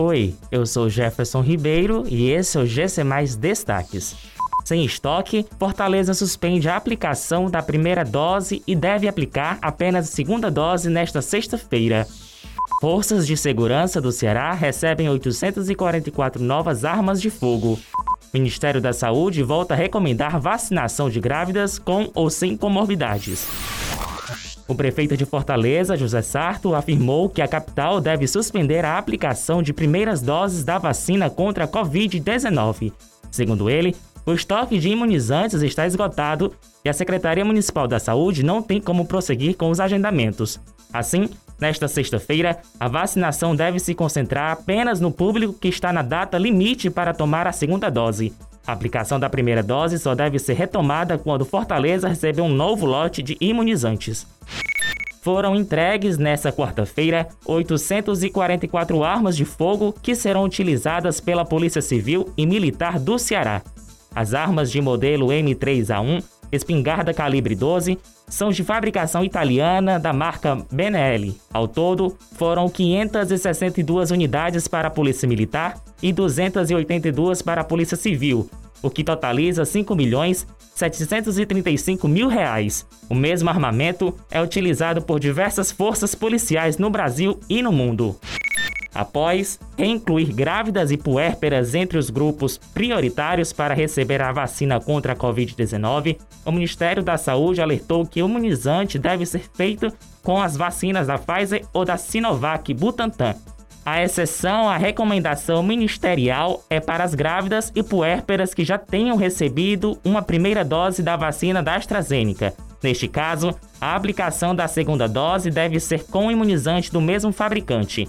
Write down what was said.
Oi, eu sou Jefferson Ribeiro e esse é o GC Mais Destaques. Sem estoque, Fortaleza suspende a aplicação da primeira dose e deve aplicar apenas a segunda dose nesta sexta-feira. Forças de segurança do Ceará recebem 844 novas armas de fogo. Ministério da Saúde volta a recomendar vacinação de grávidas com ou sem comorbidades. O prefeito de Fortaleza, José Sarto, afirmou que a capital deve suspender a aplicação de primeiras doses da vacina contra a Covid-19. Segundo ele, o estoque de imunizantes está esgotado e a Secretaria Municipal da Saúde não tem como prosseguir com os agendamentos. Assim, nesta sexta-feira, a vacinação deve se concentrar apenas no público que está na data limite para tomar a segunda dose. A aplicação da primeira dose só deve ser retomada quando Fortaleza receber um novo lote de imunizantes. Foram entregues nesta quarta-feira 844 armas de fogo que serão utilizadas pela Polícia Civil e Militar do Ceará. As armas de modelo M3A1, espingarda calibre 12, são de fabricação italiana da marca Benelli. Ao todo, foram 562 unidades para a Polícia Militar e 282 para a Polícia Civil, o que totaliza 5 milhões 735 mil reais. O mesmo armamento é utilizado por diversas forças policiais no Brasil e no mundo. Após reincluir grávidas e puérperas entre os grupos prioritários para receber a vacina contra a Covid-19, o Ministério da Saúde alertou que o imunizante deve ser feito com as vacinas da Pfizer ou da Sinovac Butantan. A exceção à recomendação ministerial é para as grávidas e puérperas que já tenham recebido uma primeira dose da vacina da AstraZeneca. Neste caso, a aplicação da segunda dose deve ser com imunizante do mesmo fabricante.